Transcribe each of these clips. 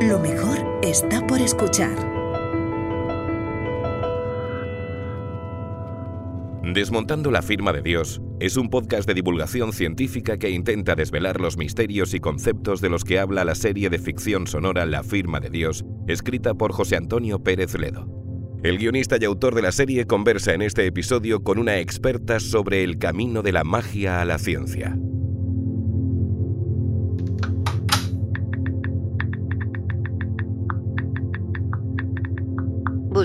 Lo mejor está por escuchar. Desmontando la firma de Dios es un podcast de divulgación científica que intenta desvelar los misterios y conceptos de los que habla la serie de ficción sonora La firma de Dios, escrita por José Antonio Pérez Ledo. El guionista y autor de la serie conversa en este episodio con una experta sobre el camino de la magia a la ciencia.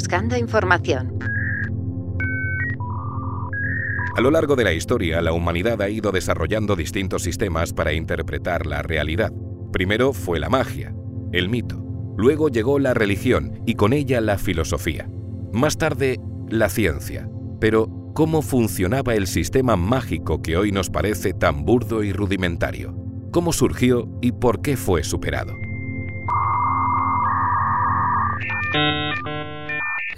Buscando información. A lo largo de la historia, la humanidad ha ido desarrollando distintos sistemas para interpretar la realidad. Primero fue la magia, el mito. Luego llegó la religión y con ella la filosofía. Más tarde, la ciencia. Pero, ¿cómo funcionaba el sistema mágico que hoy nos parece tan burdo y rudimentario? ¿Cómo surgió y por qué fue superado?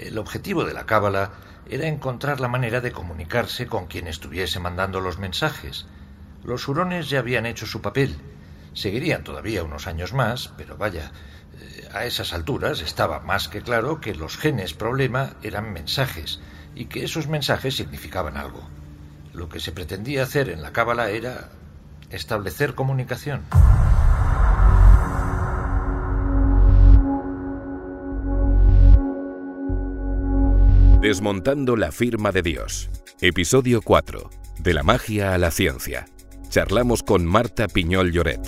El objetivo de la cábala era encontrar la manera de comunicarse con quien estuviese mandando los mensajes. Los hurones ya habían hecho su papel. Seguirían todavía unos años más, pero vaya, eh, a esas alturas estaba más que claro que los genes problema eran mensajes y que esos mensajes significaban algo. Lo que se pretendía hacer en la cábala era establecer comunicación. Desmontando la firma de Dios. Episodio 4. De la magia a la ciencia. Charlamos con Marta Piñol Lloret.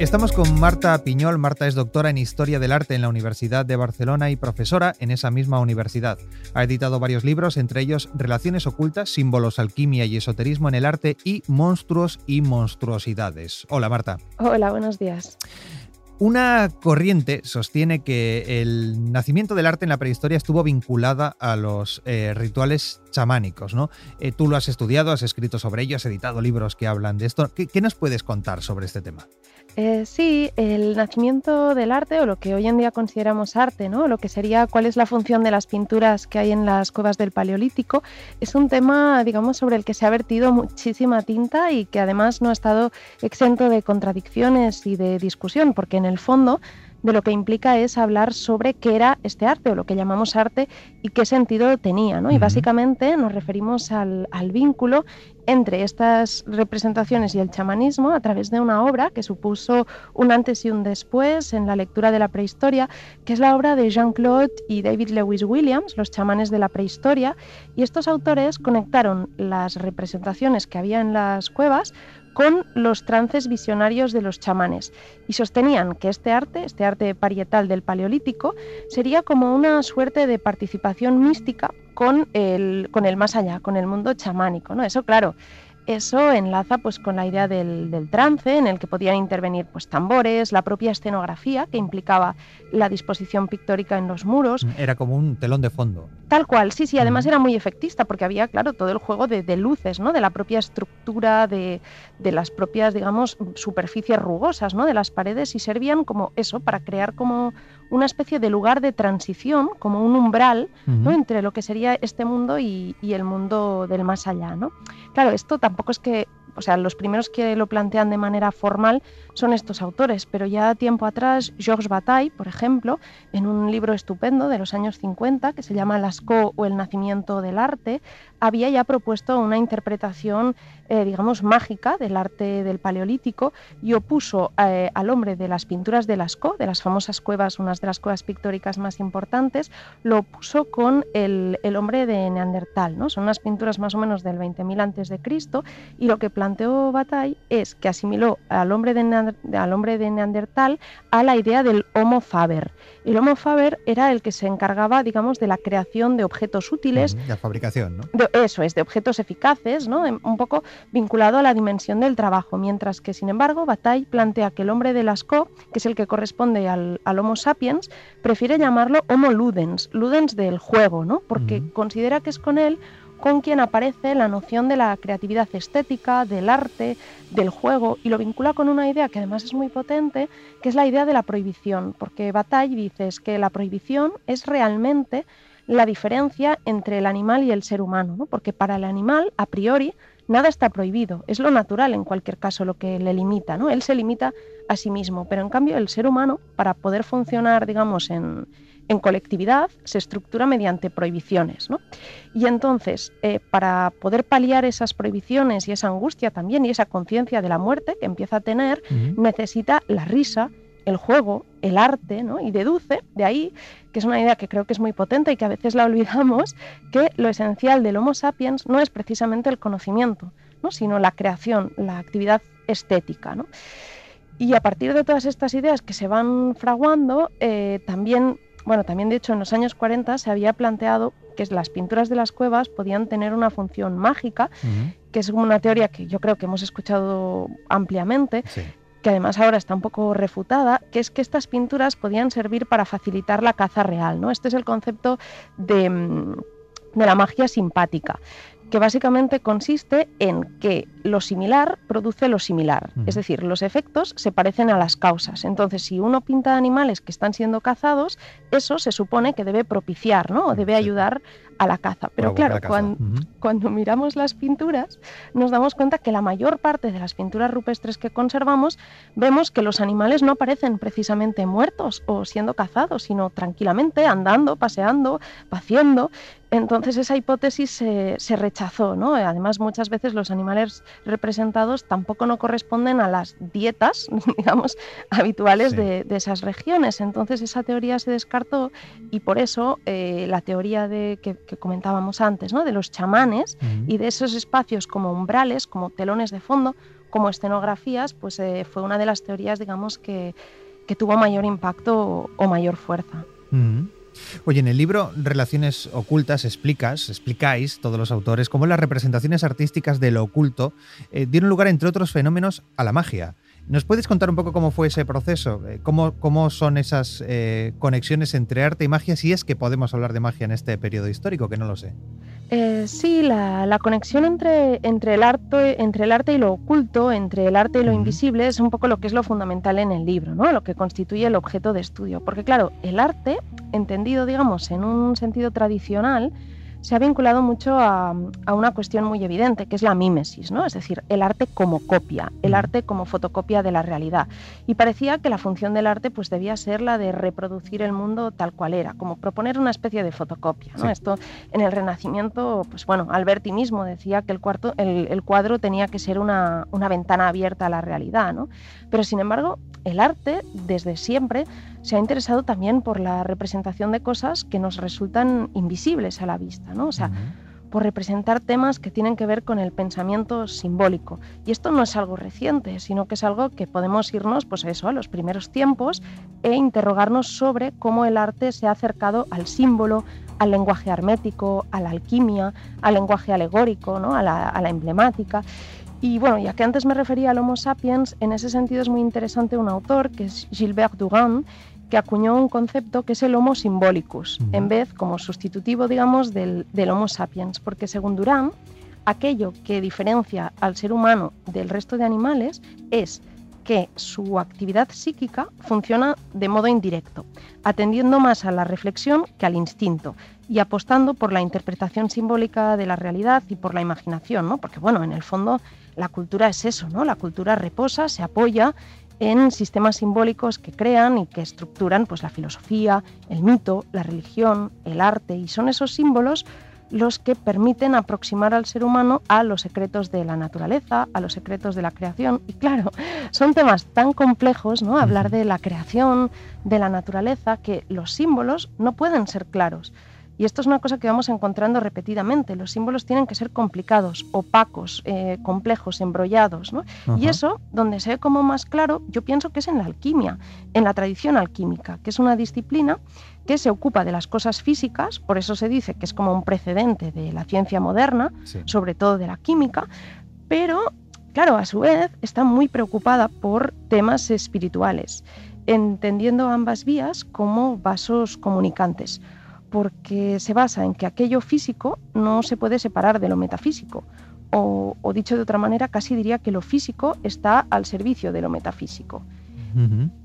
Estamos con Marta Piñol. Marta es doctora en Historia del Arte en la Universidad de Barcelona y profesora en esa misma universidad. Ha editado varios libros, entre ellos Relaciones ocultas, símbolos, alquimia y esoterismo en el arte y Monstruos y monstruosidades. Hola Marta. Hola, buenos días. Una corriente sostiene que el nacimiento del arte en la prehistoria estuvo vinculada a los eh, rituales chamánicos, ¿no? Eh, tú lo has estudiado, has escrito sobre ello, has editado libros que hablan de esto. ¿Qué, nos puedes contar sobre este tema? Eh, sí, el nacimiento del arte o lo que hoy en día consideramos arte, ¿no? Lo que sería cuál es la función de las pinturas que hay en las cuevas del Paleolítico, es un tema, digamos, sobre el que se ha vertido muchísima tinta y que además no ha estado exento de contradicciones y de discusión, porque en el fondo de lo que implica es hablar sobre qué era este arte o lo que llamamos arte y qué sentido tenía. ¿no? Y básicamente nos referimos al, al, vínculo entre estas representaciones y el chamanismo a través de una obra que supuso un antes y un después en la lectura de la prehistoria, que es la obra de Jean-Claude y David Lewis Williams, los chamanes de la prehistoria, y estos autores conectaron las representaciones que había en las cuevas con los trances visionarios de los chamanes y sostenían que este arte, este arte parietal del Paleolítico, sería como una suerte de participación mística con el, con el más allá, con el mundo chamánico. ¿no? Eso, claro, eso enlaza pues con la idea del, trance en el que podían intervenir pues tambores, la propia escenografía que implicaba la disposición pictórica en los muros. Era como un telón de fondo. Tal cual, sí, sí, además era muy efectista porque había, claro, todo el juego de, luces, ¿no? De la propia estructura, de, las propias, digamos, superficies rugosas, ¿no? De las paredes y servían como eso, para crear como una especie de lugar de transición, como un umbral, ¿no? Entre lo que sería este mundo y, y el mundo del más allá, ¿no? Claro, esto tampoco es que o sea, los primeros que lo plantean de manera formal son estos autores, pero ya tiempo atrás Georges Bataille, por ejemplo, en un libro estupendo de los años 50 que se llama Lascaux o el nacimiento del arte, había ya propuesto una interpretación, eh, digamos, mágica del arte del Paleolítico y opuso eh, al hombre de las pinturas de Lascaux, de las famosas cuevas, unas de las cuevas pictóricas más importantes, lo opuso con el, hombre de Neandertal, ¿no? Son unas pinturas más o menos del 20.000 antes de Cristo y lo que planteó Bataille es que asimiló al hombre de, al hombre de Neandertal a la idea del Homo faber. El Homo faber era el que se encargaba, digamos, de la creación de objetos útiles. la fabricación, ¿no? Eso es, de objetos eficaces, ¿no? un poco vinculado a la dimensión del trabajo, mientras que, sin embargo, Bataille plantea que el hombre de Lascaux, que es el que corresponde al, Homo sapiens, prefiere llamarlo Homo ludens, ludens del juego, ¿no? porque considera que es con él con quien aparece la noción de la creatividad estética, del arte, del juego, y lo vincula con una idea que además es muy potente, que es la idea de la prohibición, porque Bataille dice que la prohibición es realmente la diferencia entre el animal y el ser humano, porque para el animal, a priori, nada está prohibido, es lo natural en cualquier caso lo que le limita, ¿no? Él se limita a sí mismo, pero en cambio el ser humano, para poder funcionar, digamos, en, colectividad, se estructura mediante prohibiciones, Y entonces, eh, para poder paliar esas prohibiciones y esa angustia también y esa conciencia de la muerte que empieza a tener, necesita la risa, el juego, el arte, ¿no? y deduce de ahí, que es una idea que creo que es muy potente y que a veces la olvidamos, que lo esencial del Homo sapiens no es precisamente el conocimiento, ¿no? sino la creación, la actividad estética. ¿no? Y a partir de todas estas ideas que se van fraguando, eh, también, bueno, también de hecho en los años 40 se había planteado que las pinturas de las cuevas podían tener una función mágica, que es una teoría que yo creo que hemos escuchado ampliamente, que además ahora está un poco refutada, que es que estas pinturas podían servir para facilitar la caza real. ¿no? Este es el concepto de, mm, de la magia simpática que básicamente consiste en que lo similar produce lo similar, es decir, los efectos se parecen a las causas. Entonces, si uno pinta animales que están siendo cazados, eso se supone que debe propiciar, ¿no? O debe ayudar a la caza. Pero claro, Cuando, miramos las pinturas, nos damos cuenta que la mayor parte de las pinturas rupestres que conservamos, vemos que los animales no aparecen precisamente muertos o siendo cazados, sino tranquilamente andando, paseando, paciendo. Entonces esa hipótesis se, rechazó, ¿no? Además, muchas veces los animales representados tampoco no corresponden a las dietas, digamos, habituales de, esas regiones. Entonces esa teoría se descartó y por eso eh, la teoría de, que, comentábamos antes, ¿no? De los chamanes y de esos espacios como umbrales, como telones de fondo, como escenografías, pues eh, fue una de las teorías, digamos, que, tuvo mayor impacto o, mayor fuerza. Oye, en el libro Relaciones Ocultas explicas, explicáis, todos los autores, cómo las representaciones artísticas de lo oculto eh, dieron lugar, entre otros fenómenos, a la magia. ¿Nos puedes contar un poco cómo fue ese proceso? Eh, ¿Cómo, cómo son esas eh, conexiones entre arte y magia? Si es que podemos hablar de magia en este periodo histórico, que no lo sé. Eh, sí, la, conexión entre, entre, el arte, entre el arte y lo oculto, entre el arte y lo invisible, es un poco lo que es lo fundamental en el libro, ¿no? lo que constituye el objeto de estudio. Porque claro, el arte, entendido, digamos, en un sentido tradicional, se ha vinculado mucho a, una cuestión muy evidente, que es la mímesis, ¿no? es decir, el arte como copia, el arte como fotocopia de la realidad. Y parecía que la función del arte pues, debía ser la de reproducir el mundo tal cual era, como proponer una especie de fotocopia. ¿no? Esto en el Renacimiento, pues bueno, Alberti mismo decía que el, cuarto, el, cuadro tenía que ser una, una, ventana abierta a la realidad. ¿no? Pero sin embargo, el arte, desde siempre, se ha interesado también por la representación de cosas que nos resultan invisibles a la vista, ¿no? O sea, por representar temas que tienen que ver con el pensamiento simbólico. Y esto no es algo reciente, sino que es algo que podemos irnos pues a eso, a los primeros tiempos e interrogarnos sobre cómo el arte se ha acercado al símbolo, al lenguaje hermético, a la alquimia, al lenguaje alegórico, ¿no? a, la, a la emblemática. Y bueno, ya que antes me refería al Homo sapiens, en ese sentido es muy interesante un autor que es Gilbert Durand, que acuñó un concepto que es el Homo symbolicus, en vez como sustitutivo, digamos, del, Homo sapiens, porque según Durand, aquello que diferencia al ser humano del resto de animales es que su actividad psíquica funciona de modo indirecto, atendiendo más a la reflexión que al instinto y apostando por la interpretación simbólica de la realidad y por la imaginación, ¿no? Porque bueno, en el fondo la cultura es eso, ¿no? La cultura reposa, se apoya en sistemas simbólicos que crean y que estructuran pues, la filosofía, el mito, la religión, el arte, y son esos símbolos los que permiten aproximar al ser humano a los secretos de la naturaleza, a los secretos de la creación. Y claro, son temas tan complejos, ¿no? Hablar de la creación, de la naturaleza, que los símbolos no pueden ser claros. Y esto es una cosa que vamos encontrando repetidamente. Los símbolos tienen que ser complicados, opacos, eh, complejos, embrollados. Y eso, donde se ve como más claro, yo pienso que es en la alquimia, en la tradición alquímica, que es una disciplina que se ocupa de las cosas físicas, por eso se dice que es como un precedente de la ciencia moderna, sobre todo de la química, pero, claro, a su vez está muy preocupada por temas espirituales, entendiendo ambas vías como vasos comunicantes porque se basa en que aquello físico no se puede separar de lo metafísico. O, dicho de otra manera, casi diría que lo físico está al servicio de lo metafísico.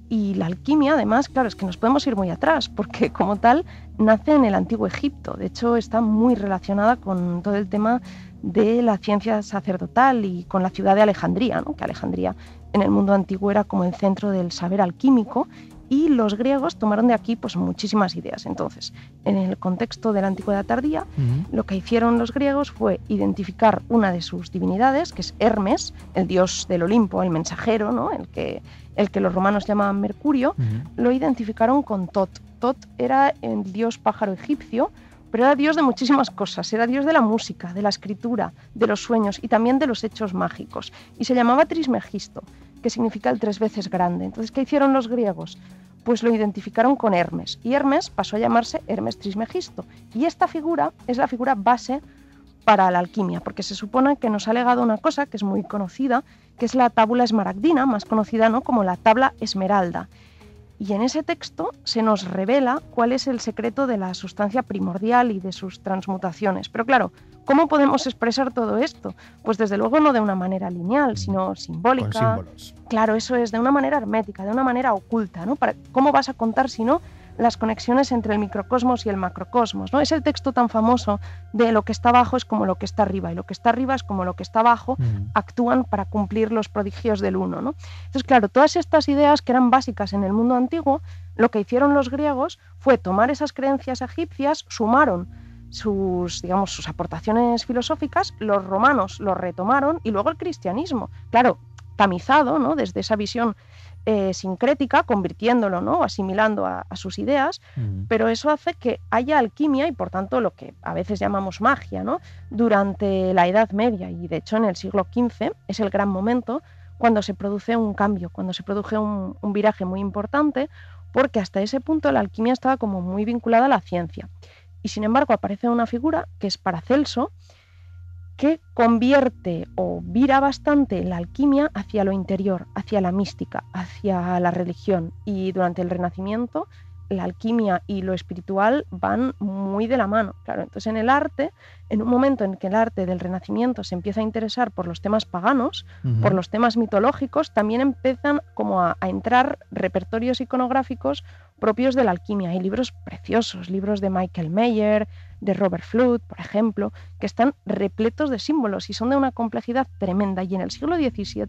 Y la alquimia, además, claro, es que nos podemos ir muy atrás, porque como tal nace en el antiguo Egipto. De hecho, está muy relacionada con todo el tema de la ciencia sacerdotal y con la ciudad de Alejandría, ¿no? que Alejandría en el mundo antiguo era como el centro del saber alquímico y los griegos tomaron de aquí pues muchísimas ideas. Entonces, en el contexto de la antigüedad tardía, lo que hicieron los griegos fue identificar una de sus divinidades, que es Hermes, el dios del Olimpo, el mensajero, ¿no? el, que, el que los romanos llamaban Mercurio, lo identificaron con Tot. Tot era el dios pájaro egipcio, pero era dios de muchísimas cosas. Era dios de la música, de la escritura, de los sueños y también de los hechos mágicos. Y se llamaba Trismegisto que significa el tres veces grande. Entonces, ¿qué hicieron los griegos? Pues lo identificaron con Hermes y Hermes pasó a llamarse Hermes Trismegisto. Y esta figura es la figura base para la alquimia, porque se supone que nos ha legado una cosa que es muy conocida, que es la tábula esmaragdina, más conocida ¿no? como la tabla esmeralda. Y en ese texto se nos revela cuál es el secreto de la sustancia primordial y de sus transmutaciones. Pero claro, ¿cómo podemos expresar todo esto? Pues desde luego no de una manera lineal, mm. sino simbólica. Con símbolos. Claro, eso es de una manera hermética, de una manera oculta, ¿no? ¿Cómo vas a contar si no las conexiones entre el microcosmos y el macrocosmos. ¿no? Es el texto tan famoso de lo que está abajo es como lo que está arriba y lo que está arriba es como lo que está abajo, actúan para cumplir los prodigios del uno. ¿no? Entonces, claro, todas estas ideas que eran básicas en el mundo antiguo, lo que hicieron los griegos fue tomar esas creencias egipcias, sumaron sus, digamos, sus aportaciones filosóficas, los romanos lo retomaron y luego el cristianismo. Claro, tamizado, ¿no? Desde esa visión eh, sincrética, convirtiéndolo, ¿no? asimilando a, sus ideas, pero eso hace que haya alquimia y por tanto lo que a veces llamamos magia, ¿no? durante la Edad Media y de hecho en el siglo XV es el gran momento cuando se produce un cambio, cuando se produce un, un viraje muy importante, porque hasta ese punto la alquimia estaba como muy vinculada a la ciencia. Y sin embargo aparece una figura que es Paracelso, que convierte o vira bastante la alquimia hacia lo interior, hacia la mística, hacia la religión. Y durante el Renacimiento la alquimia y lo espiritual van muy de la mano. Claro, entonces en el arte, en un momento en que el arte del Renacimiento se empieza a interesar por los temas paganos, por los temas mitológicos, también empiezan como a, a, entrar repertorios iconográficos propios de la alquimia. Hay libros preciosos, libros de Michael Mayer, de Robert Flood, por ejemplo, que están repletos de símbolos y son de una complejidad tremenda. Y en el siglo XVII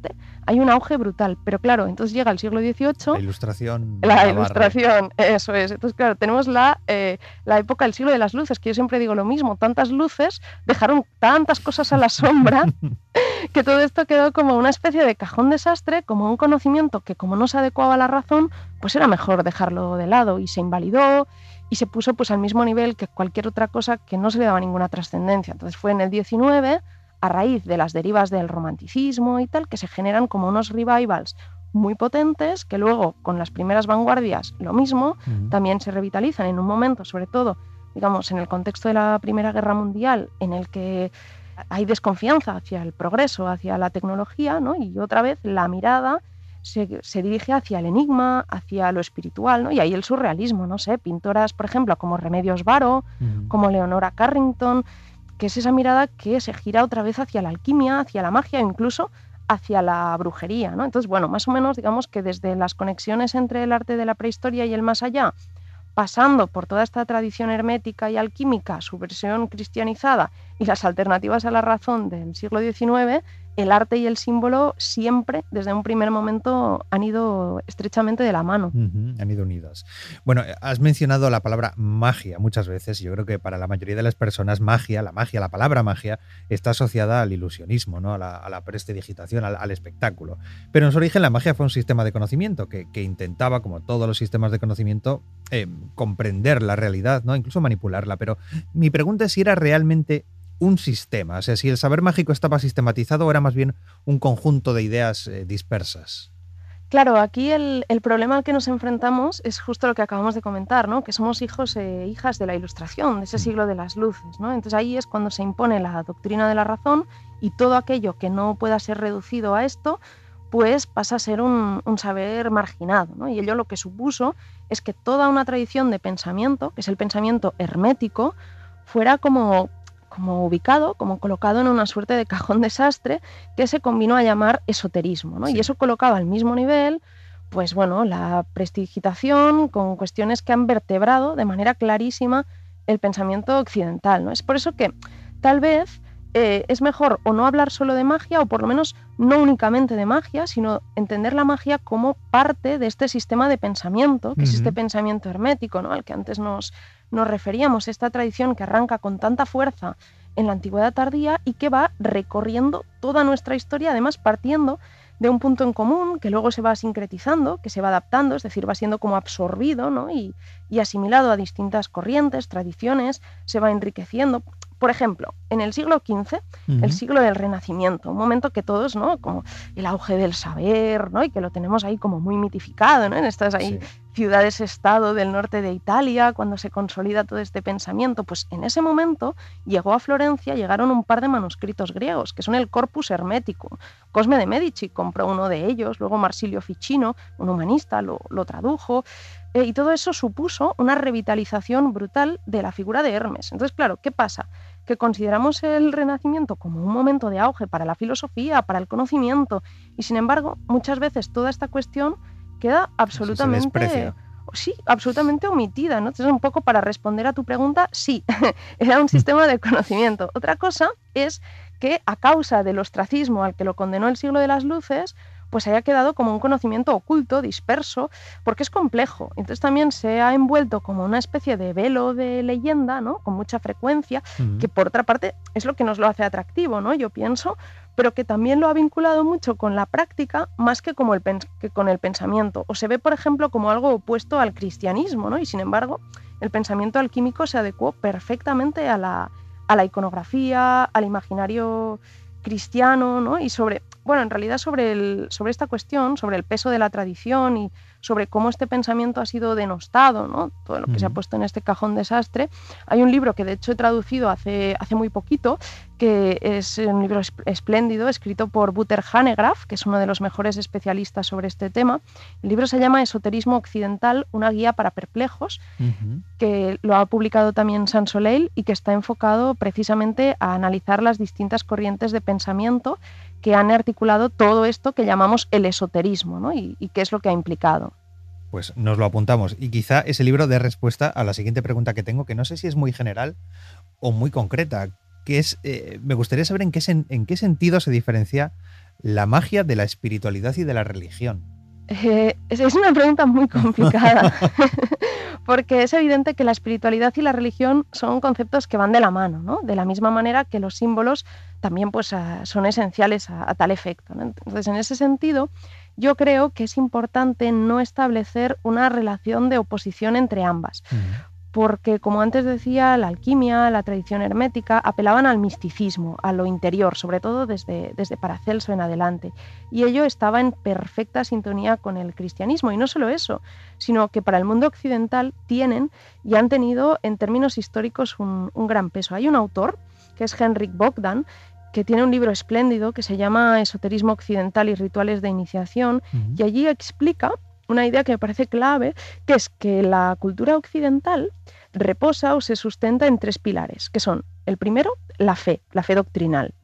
hay un auge brutal. Pero claro, entonces llega el siglo XVIII. La ilustración. La ilustración, eso es. Entonces, claro, tenemos la, eh, la época del siglo de las luces, que yo siempre digo lo mismo. Tantas luces dejaron tantas cosas a la sombra que todo esto quedó como una especie de cajón desastre, como un conocimiento que como no se adecuaba a la razón, pues era mejor dejarlo de lado y se invalidó y se puso pues al mismo nivel que cualquier otra cosa que no se le daba ninguna trascendencia. Entonces fue en el 19, a raíz de las derivas del romanticismo y tal, que se generan como unos revivals muy potentes que luego con las primeras vanguardias lo mismo, también se revitalizan en un momento, sobre todo, digamos, en el contexto de la Primera Guerra Mundial, en el que hay desconfianza hacia el progreso, hacia la tecnología, ¿no? y otra vez la mirada se, dirige hacia el enigma, hacia lo espiritual, ¿no? Y ahí el surrealismo, no sé, pintoras, por ejemplo, como Remedios Varo, como Leonora Carrington, que es esa mirada que se gira otra vez hacia la alquimia, hacia la magia, incluso hacia la brujería, ¿no? Entonces, bueno, más o menos digamos que desde las conexiones entre el arte de la prehistoria y el más allá, pasando por toda esta tradición hermética y alquímica, su versión cristianizada y las alternativas a la razón del siglo XIX, el arte y el símbolo siempre, desde un primer momento, han ido estrechamente de la mano. han ido unidos. Bueno, has mencionado la palabra magia muchas veces. Yo creo que para la mayoría de las personas, magia, la magia, la palabra magia, está asociada al ilusionismo, ¿no? a, la, a prestidigitación, al, espectáculo. Pero en su origen, la magia fue un sistema de conocimiento que, intentaba, como todos los sistemas de conocimiento, eh, comprender la realidad, ¿no? incluso manipularla. Pero mi pregunta es si era realmente un sistema? O sea, si el saber mágico estaba sistematizado o era más bien un conjunto de ideas eh, dispersas. Claro, aquí el, problema al que nos enfrentamos es justo lo que acabamos de comentar, ¿no? que somos hijos e hijas de la ilustración, de ese mm. siglo de las luces. ¿no? Entonces ahí es cuando se impone la doctrina de la razón y todo aquello que no pueda ser reducido a esto, pues pasa a ser un, un saber marginado. ¿no? Y ello lo que supuso es que toda una tradición de pensamiento, que es el pensamiento hermético, fuera como como ubicado, como colocado en una suerte de cajón desastre que se combinó a llamar esoterismo. ¿no? Y eso colocaba al mismo nivel, pues bueno, la prestigitación con cuestiones que han vertebrado de manera clarísima el pensamiento occidental. ¿no? Es por eso que tal vez eh, es mejor o no hablar solo de magia, o por lo menos no únicamente de magia, sino entender la magia como parte de este sistema de pensamiento, que es este pensamiento hermético, ¿no? al que antes nos, nos referíamos, esta tradición que arranca con tanta fuerza en la antigüedad tardía y que va recorriendo toda nuestra historia, además partiendo de un punto en común que luego se va sincretizando, que se va adaptando, es decir, va siendo como absorbido ¿no? y asimilado a distintas corrientes, tradiciones, se va enriqueciendo. Por ejemplo, en el siglo XV, el siglo del Renacimiento, un momento que todos, ¿no? Como el auge del saber, ¿no? Y que lo tenemos ahí como muy mitificado, ¿no? En estas ahí ciudades-estado del norte de Italia, cuando se consolida todo este pensamiento, pues en ese momento llegó a Florencia, llegaron un par de manuscritos griegos, que son el Corpus Hermeticum. Cosme de Medici compró uno de ellos, luego Marsilio Ficino, un humanista, lo, lo tradujo. Eh, y todo eso supuso una revitalización brutal de la figura de Hermes. Entonces, claro, ¿qué pasa? Que consideramos el Renacimiento como un momento de auge para la filosofía, para el conocimiento, y sin embargo, muchas veces toda esta cuestión queda absolutamente... Sí, absolutamente omitida, ¿no? Entonces, un poco para responder a tu pregunta, sí, era un sistema de conocimiento. Otra cosa es que a causa del ostracismo al que lo condenó el siglo de las luces, pues haya quedado como un conocimiento oculto, disperso, porque es complejo. Entonces también se ha envuelto como una especie de velo de leyenda, ¿no? Con mucha frecuencia, que por otra parte es lo que nos lo hace atractivo, ¿no? Yo pienso, pero que también lo ha vinculado mucho con la práctica más que, como el que con el pensamiento. O se ve, por ejemplo, como algo opuesto al cristianismo, ¿no? Y sin embargo, el pensamiento alquímico se adecuó perfectamente a la, a la iconografía, al imaginario cristiano, ¿no? Y sobre, bueno, en realidad sobre, el, sobre esta cuestión, sobre el peso de la tradición y sobre cómo este pensamiento ha sido denostado, ¿no? todo lo que se ha puesto en este cajón desastre. Hay un libro que de hecho he traducido hace, hace muy poquito, que es un libro espléndido, escrito por Buter Hanegraaff, que es uno de los mejores especialistas sobre este tema. El libro se llama Esoterismo Occidental, una guía para perplejos, que lo ha publicado también San Soleil y que está enfocado precisamente a analizar las distintas corrientes de pensamiento que han articulado todo esto que llamamos el esoterismo ¿no? y, qué es lo que ha implicado. Pues nos lo apuntamos. Y quizá ese libro dé respuesta a la siguiente pregunta que tengo, que no sé si es muy general o muy concreta, que es, eh, me gustaría saber en qué, en qué sentido se diferencia la magia de la espiritualidad y de la religión. Eh, es una pregunta muy complicada, porque es evidente que la espiritualidad y la religión son conceptos que van de la mano, ¿no? de la misma manera que los símbolos también pues, son esenciales a, tal efecto. Entonces, en ese sentido, yo creo que es importante no establecer una relación de oposición entre ambas porque, como antes decía, la alquimia, la tradición hermética apelaban al misticismo, a lo interior, sobre todo desde, desde Paracelso en adelante. Y ello estaba en perfecta sintonía con el cristianismo. Y no solo eso, sino que para el mundo occidental tienen y han tenido, en términos históricos, un, gran peso. Hay un autor, que es Henrik Bogdan, que tiene un libro espléndido que se llama Esoterismo Occidental y Rituales de Iniciación, y allí explica una idea que me parece clave, que es que la cultura occidental reposa o se sustenta en tres pilares, que son el primero, la fe, la fe doctrinal.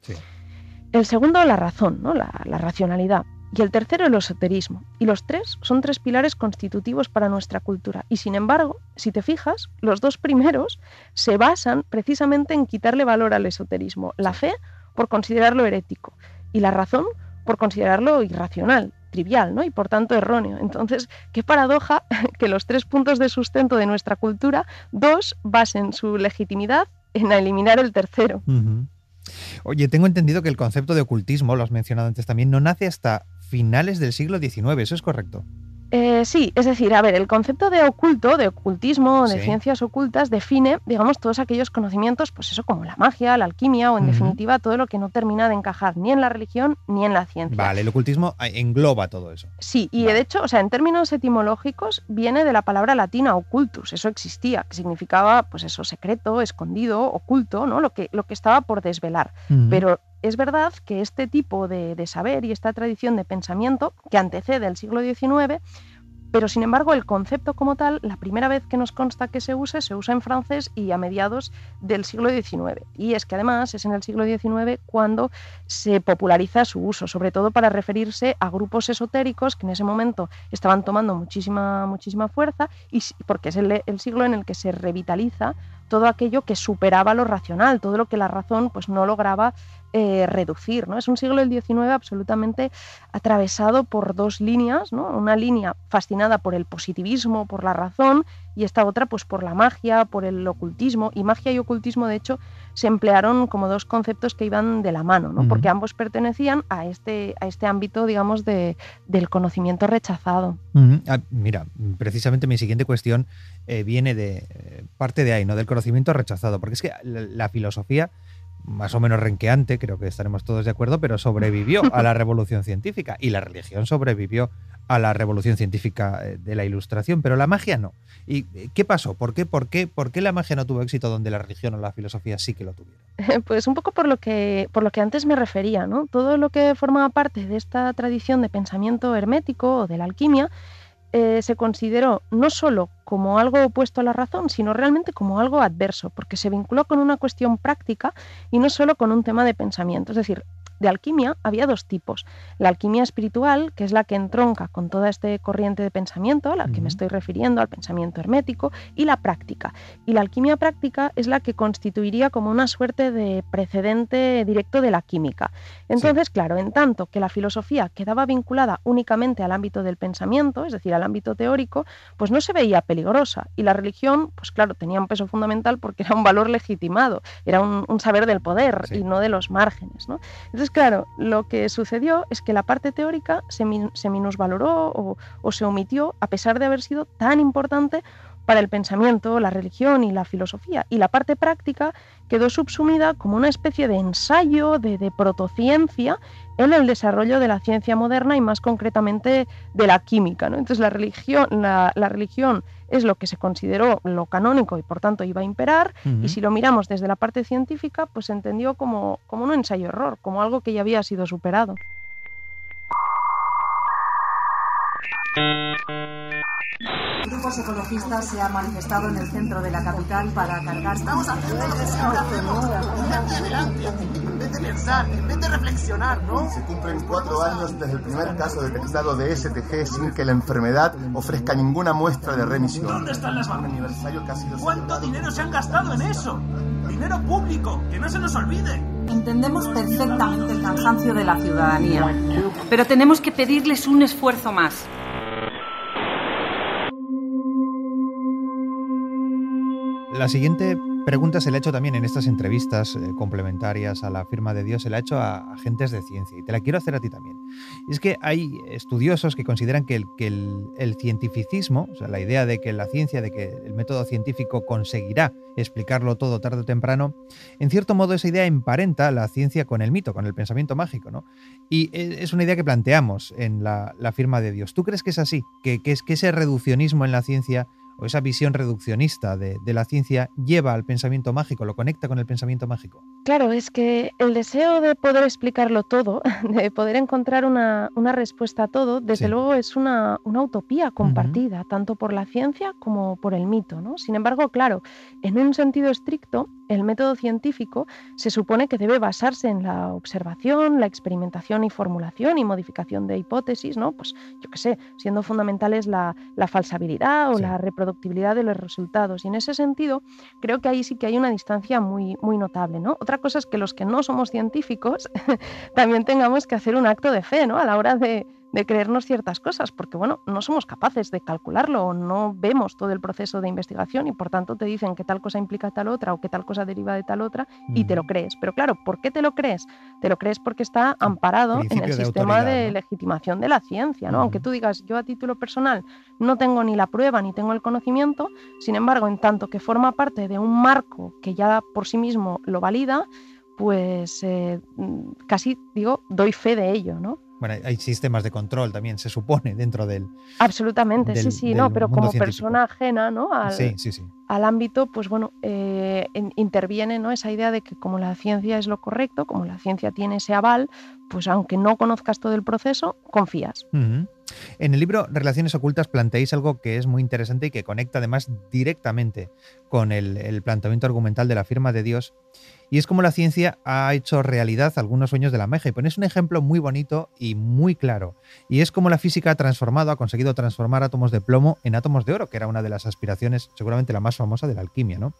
El segundo, la razón, ¿no? la, racionalidad. Y el tercero, el esoterismo. Y los tres son tres pilares constitutivos para nuestra cultura. Y sin embargo, si te fijas, los dos primeros se basan precisamente en quitarle valor al esoterismo. La fe por considerarlo herético y la razón por considerarlo irracional trivial ¿no? y por tanto erróneo. Entonces, qué paradoja que los tres puntos de sustento de nuestra cultura, dos basen su legitimidad en eliminar el tercero. Oye, tengo entendido que el concepto de ocultismo, lo has mencionado antes también, no nace hasta finales del siglo XIX, ¿eso es correcto? Eh, sí, es decir, a ver, el concepto de oculto, de ocultismo, de ciencias ocultas, define, digamos, todos aquellos conocimientos, pues eso, como la magia, la alquimia o, en definitiva, todo lo que no termina de encajar ni en la religión ni en la ciencia. Vale, el ocultismo engloba todo eso. Sí, y de hecho, o sea, en términos etimológicos, viene de la palabra latina ocultus, eso existía, que significaba, pues eso, secreto, escondido, oculto, ¿no? Lo que, lo que estaba por desvelar. Pero es verdad que este tipo de, saber y esta tradición de pensamiento que antecede el siglo XIX, pero sin embargo el concepto como tal, la primera vez que nos consta que se use, se usa en francés y a mediados del siglo XIX. Y es que además es en el siglo XIX cuando se populariza su uso, sobre todo para referirse a grupos esotéricos que en ese momento estaban tomando muchísima, muchísima fuerza y porque es el siglo en el que se revitaliza todo aquello que superaba lo racional, todo lo que la razón pues, no lograba eh, reducir. ¿no? Es un siglo del XIX absolutamente atravesado por dos líneas, ¿no? una línea fascinada por el positivismo, por la razón, y esta otra pues por la magia, por el ocultismo. Y magia y ocultismo, de hecho, se emplearon como dos conceptos que iban de la mano, ¿no? porque ambos pertenecían a este, a este ámbito, digamos, de, del conocimiento rechazado. Ah, mira, precisamente mi siguiente cuestión eh, viene de eh, parte de ahí, ¿no? del conocimiento rechazado, porque es que la filosofía más o menos renqueante, creo que estaremos todos de acuerdo, pero sobrevivió a la revolución científica y la religión sobrevivió a la revolución científica eh, de la ilustración, pero la magia no. ¿Y eh, qué pasó? ¿Por qué, por qué, por qué la magia no tuvo éxito donde la religión o la filosofía sí que lo tuvieron? Pues un poco por lo que, por lo que antes me refería, ¿no? Todo lo que formaba parte de esta tradición de pensamiento hermético o de la alquimia eh, se consideró no solo como algo opuesto a la razón, sino realmente como algo adverso, porque se vinculó con una cuestión práctica y no solo con un tema de pensamiento. Es decir, de alquimia había dos tipos. La alquimia espiritual, que es la que entronca con toda esta corriente de pensamiento a la que me estoy refiriendo, al pensamiento hermético, y la práctica. Y la alquimia práctica es la que constituiría como una suerte de precedente directo de la química. Entonces, claro, en tanto que la filosofía quedaba vinculada únicamente al ámbito del pensamiento, es decir, al ámbito teórico, pues no se veía peligrosa. Y la religión, pues claro, tenía un peso fundamental porque era un valor legitimado, era un, saber del poder y no de los márgenes. ¿no? Entonces, claro, lo que sucedió es que la parte teórica se, minusvaloró o, se omitió a pesar de haber sido tan importante para el pensamiento, la religión y la filosofía. Y la parte práctica quedó subsumida como una especie de ensayo, de, protociencia en el desarrollo de la ciencia moderna y más concretamente de la química. Entonces la religión, la religión es lo que se consideró lo canónico y por tanto iba a imperar, y si lo miramos desde la parte científica, pues se entendió como, como un ensayo-error, como algo que ya había sido superado. El grupo ecologistas se ha manifestado en el centro de la capital para cargar. Estamos haciendo lo que se pensar, en vez de reflexionar, ¿no? Se cumplen cuatro años desde el primer caso detectado de STG sin que la enfermedad ofrezca ninguna muestra de remisión. ¿Dónde están las vacunas? ¿Cuánto dinero se han gastado en eso? Dinero público, que no se nos olvide. Entendemos perfectamente el cansancio de la ciudadanía, pero tenemos que pedirles un esfuerzo más. La siguiente pregunta se le ha hecho también en estas entrevistas eh, complementarias a la firma de Dios, se le ha hecho a agentes de ciencia y te la quiero hacer a ti también. Es que hay estudiosos que consideran que, el, que el, cientificismo, o sea, la idea de que la ciencia, de que el método científico conseguirá explicarlo todo tarde o temprano, en cierto modo esa idea emparenta la ciencia con el mito, con el pensamiento mágico, ¿no? Y e, es una idea que planteamos en la, firma de Dios. ¿Tú crees que es así? ¿Que, que, es, que ese reduccionismo en la ciencia o esa visión reduccionista de, la ciencia lleva al pensamiento mágico, lo conecta con el pensamiento mágico? Claro, es que el deseo de poder explicarlo todo, de poder encontrar una, respuesta a todo, desde luego es una, utopía compartida, tanto por la ciencia como por el mito. ¿no? Sin embargo, claro, en un sentido estricto, el método científico se supone que debe basarse en la observación, la experimentación y formulación y modificación de hipótesis, ¿no? Pues yo qué sé, siendo fundamentales la, la falsabilidad o la reproductibilidad de los resultados. Y en ese sentido, creo que ahí sí que hay una distancia muy, muy notable, ¿no? Otra cosa es que los que no somos científicos también tengamos que hacer un acto de fe, ¿no? A la hora de, de creernos ciertas cosas, porque bueno, no somos capaces de calcularlo o no vemos todo el proceso de investigación y por tanto te dicen que tal cosa implica tal otra o que tal cosa deriva de tal otra y te lo crees. Pero claro, ¿por qué te lo crees? Te lo crees porque está amparado en el sistema de legitimación de la ciencia, ¿no? Aunque tú digas, yo a título personal no tengo ni la prueba ni tengo el conocimiento, sin embargo, en tanto que forma parte de un marco que ya por sí mismo lo valida, pues eh, casi digo, doy fe de ello, ¿no? Bueno, hay sistemas de control también, se supone, dentro del. Absolutamente, sí, sí, no, pero como persona ajena ¿no? al, sí, sí, sí. Al ámbito, pues bueno, eh, interviene ¿no? esa idea de que como la ciencia es lo correcto, como la ciencia tiene ese aval, pues aunque no conozcas todo el proceso, confías. En el libro Relaciones Ocultas planteáis algo que es muy interesante y que conecta además directamente con el, planteamiento argumental de la firma de Dios y es como la ciencia ha hecho realidad algunos sueños de la magia. Y pones un ejemplo muy bonito y muy claro. Y es como la física ha transformado, ha conseguido transformar átomos de plomo en átomos de oro, que era una de las aspiraciones, seguramente la más famosa de la alquimia, ¿no?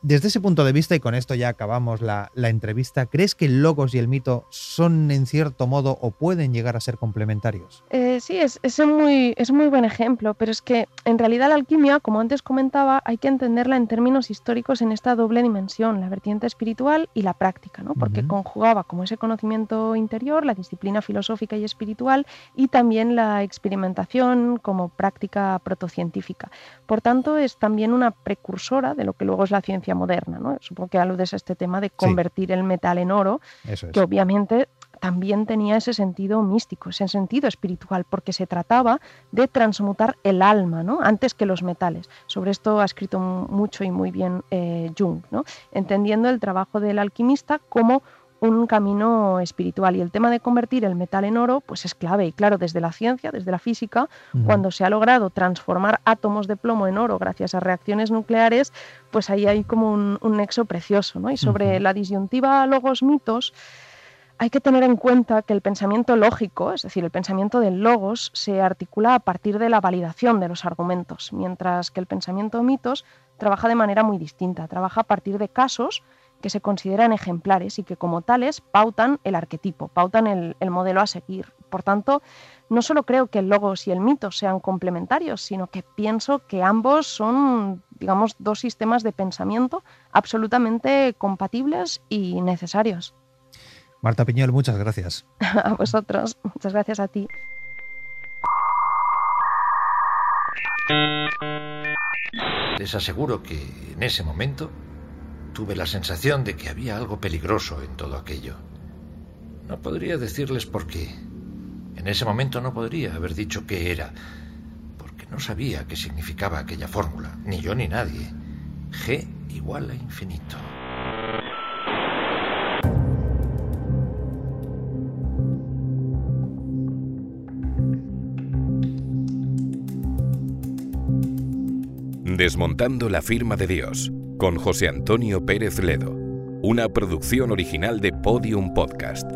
Desde ese punto de vista, y con esto ya acabamos la, entrevista, ¿crees que el logos y el mito son en cierto modo o pueden llegar a ser complementarios? Eh, sí, es, es, muy, es muy buen ejemplo, pero es que en realidad la alquimia, como antes comentaba, hay que entenderla en términos históricos en esta doble dimensión, la vertiente espiritual y la práctica, ¿no? porque conjugaba como ese conocimiento interior, la disciplina filosófica y espiritual, y también la experimentación como práctica protocientífica. Por tanto, es también una precursora de lo que luego es la ciencia moderna. ¿no? Supongo que aludes a este tema de convertir el metal en oro, que obviamente también tenía ese sentido místico, ese sentido espiritual, porque se trataba de transmutar el alma, ¿no? antes que los metales. Sobre esto ha escrito mucho y muy bien eh, Jung, ¿no? entendiendo el trabajo del alquimista como un camino espiritual. Y el tema de convertir el metal en oro, pues es clave. Y claro, desde la ciencia, desde la física, cuando se ha logrado transformar átomos de plomo en oro gracias a reacciones nucleares, pues ahí hay como un, nexo precioso. ¿no? Y sobre la disyuntiva logos-mitos, hay que tener en cuenta que el pensamiento lógico, es decir, el pensamiento del logos, se articula a partir de la validación de los argumentos, mientras que el pensamiento mitos trabaja de manera muy distinta, trabaja a partir de casos que se consideran ejemplares y que como tales pautan el arquetipo, pautan el, modelo a seguir. Por tanto, no solo creo que el logos y el mito sean complementarios, sino que pienso que ambos son, digamos, dos sistemas de pensamiento absolutamente compatibles y necesarios. Marta Piñol, muchas gracias. a vosotros, muchas gracias a ti. Les aseguro que en ese momento tuve la sensación de que había algo peligroso en todo aquello. No podría decirles por qué. En ese momento no podría haber dicho qué era, porque no sabía qué significaba aquella fórmula, ni yo ni nadie. G igual a infinito. Desmontando la firma de Dios con José Antonio Pérez Ledo, una producción original de Podium Podcast.